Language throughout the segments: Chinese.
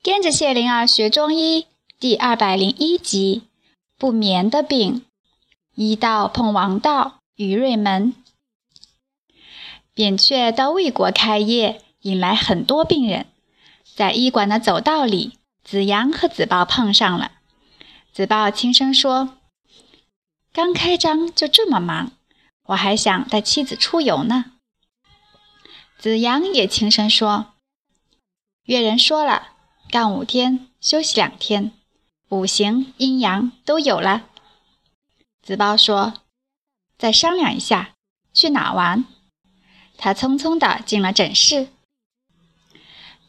跟着谢灵儿学中医第二百零一集：不眠的病。医道碰王道，于瑞门。扁鹊到魏国开业，引来很多病人。在医馆的走道里，子阳和子豹碰上了。子豹轻声说：“刚开张就这么忙，我还想带妻子出游呢。”子阳也轻声说：“越人说了。”干五天，休息两天，五行阴阳都有了。子包说：“再商量一下，去哪玩？”他匆匆地进了诊室。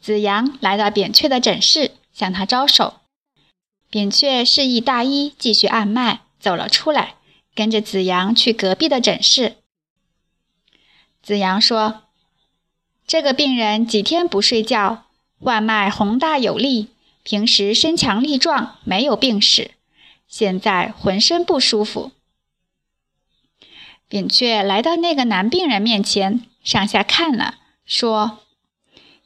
子阳来到扁鹊的诊室，向他招手。扁鹊示意大医继续按脉，走了出来，跟着子阳去隔壁的诊室。子阳说：“这个病人几天不睡觉。”外脉宏大有力，平时身强力壮，没有病史，现在浑身不舒服。扁鹊来到那个男病人面前，上下看了，说：“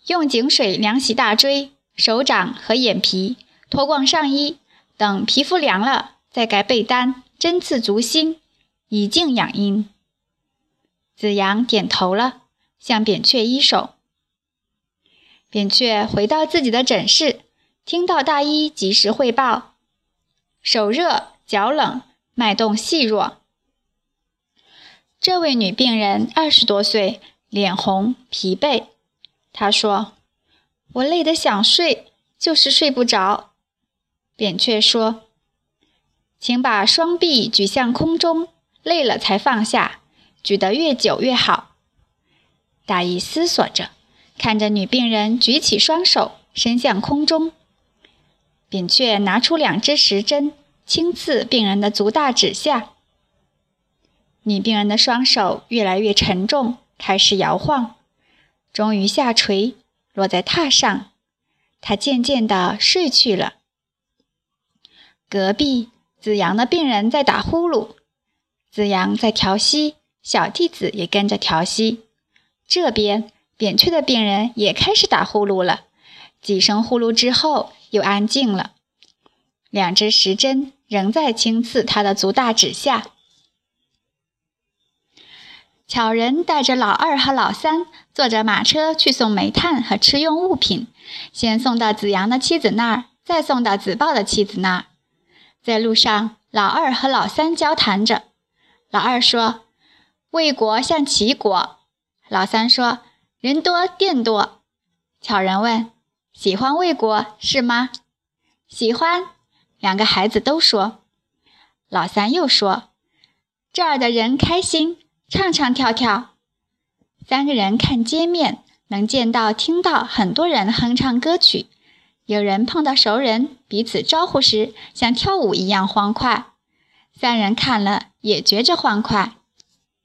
用井水凉洗大椎、手掌和眼皮，脱光上衣，等皮肤凉了，再盖被单，针刺足心，以静养阴。”子阳点头了，向扁鹊一手。扁鹊回到自己的诊室，听到大医及时汇报：手热、脚冷、脉动细弱。这位女病人二十多岁，脸红、疲惫。她说：“我累得想睡，就是睡不着。”扁鹊说：“请把双臂举向空中，累了才放下，举得越久越好。”大医思索着。看着女病人举起双手，伸向空中，扁鹊拿出两支石针，轻刺病人的足大指下。女病人的双手越来越沉重，开始摇晃，终于下垂，落在榻上。她渐渐地睡去了。隔壁子阳的病人在打呼噜，子阳在调息，小弟子也跟着调息。这边。扁鹊的病人也开始打呼噜了，几声呼噜之后又安静了。两只时针仍在轻刺他的足大指下。巧人带着老二和老三坐着马车去送煤炭和吃用物品，先送到子阳的妻子那儿，再送到子豹的妻子那儿。在路上，老二和老三交谈着。老二说：“魏国像齐国。”老三说。人多店多，巧人问：“喜欢魏国是吗？”“喜欢。”两个孩子都说。老三又说：“这儿的人开心，唱唱跳跳。”三个人看街面，能见到、听到很多人哼唱歌曲。有人碰到熟人，彼此招呼时像跳舞一样欢快。三人看了也觉着欢快。